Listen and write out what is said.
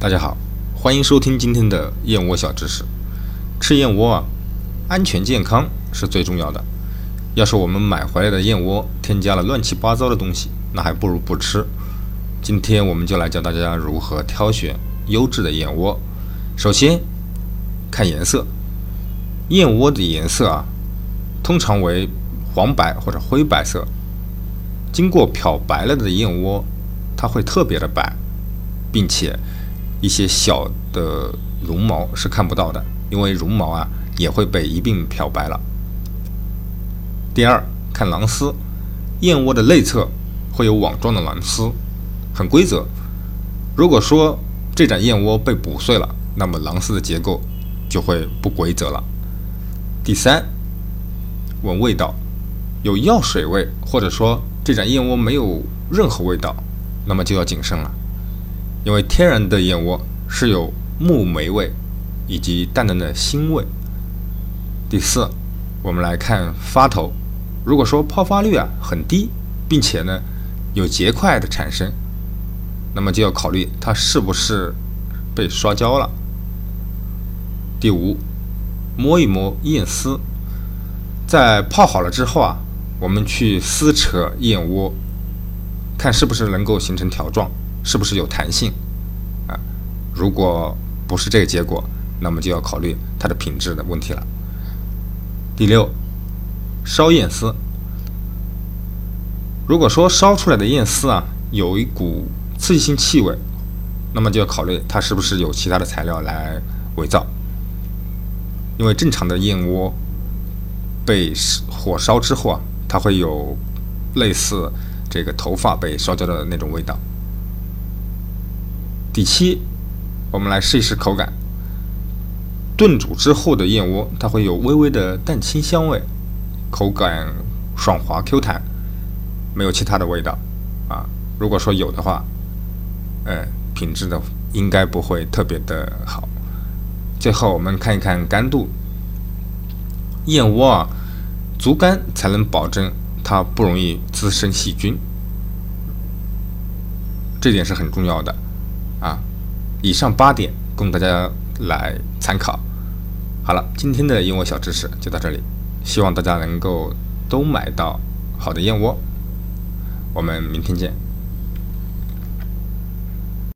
大家好，欢迎收听今天的燕窝小知识。吃燕窝啊，安全健康是最重要的。要是我们买回来的燕窝添加了乱七八糟的东西，那还不如不吃。今天我们就来教大家如何挑选优质的燕窝。首先看颜色，燕窝的颜色啊，通常为黄白或者灰白色。经过漂白了的燕窝，它会特别的白。并且，一些小的绒毛是看不到的，因为绒毛啊也会被一并漂白了。第二，看囊丝，燕窝的内侧会有网状的囊丝，很规则。如果说这盏燕窝被补碎了，那么囊丝的结构就会不规则了。第三，闻味道，有药水味，或者说这盏燕窝没有任何味道，那么就要谨慎了。因为天然的燕窝是有木霉味以及淡淡的腥味。第四，我们来看发头，如果说泡发率啊很低，并且呢有结块的产生，那么就要考虑它是不是被刷焦了。第五，摸一摸燕丝，在泡好了之后啊，我们去撕扯燕窝，看是不是能够形成条状。是不是有弹性啊？如果不是这个结果，那么就要考虑它的品质的问题了。第六，烧燕丝。如果说烧出来的燕丝啊有一股刺激性气味，那么就要考虑它是不是有其他的材料来伪造。因为正常的燕窝被火烧之后啊，它会有类似这个头发被烧焦的那种味道。第七，我们来试一试口感。炖煮之后的燕窝，它会有微微的蛋清香味，口感爽滑 Q 弹，没有其他的味道啊。如果说有的话，呃，品质的应该不会特别的好。最后我们看一看干度，燕窝啊，足干才能保证它不容易滋生细菌，这点是很重要的。啊，以上八点供大家来参考。好了，今天的燕窝小知识就到这里，希望大家能够都买到好的燕窝。我们明天见。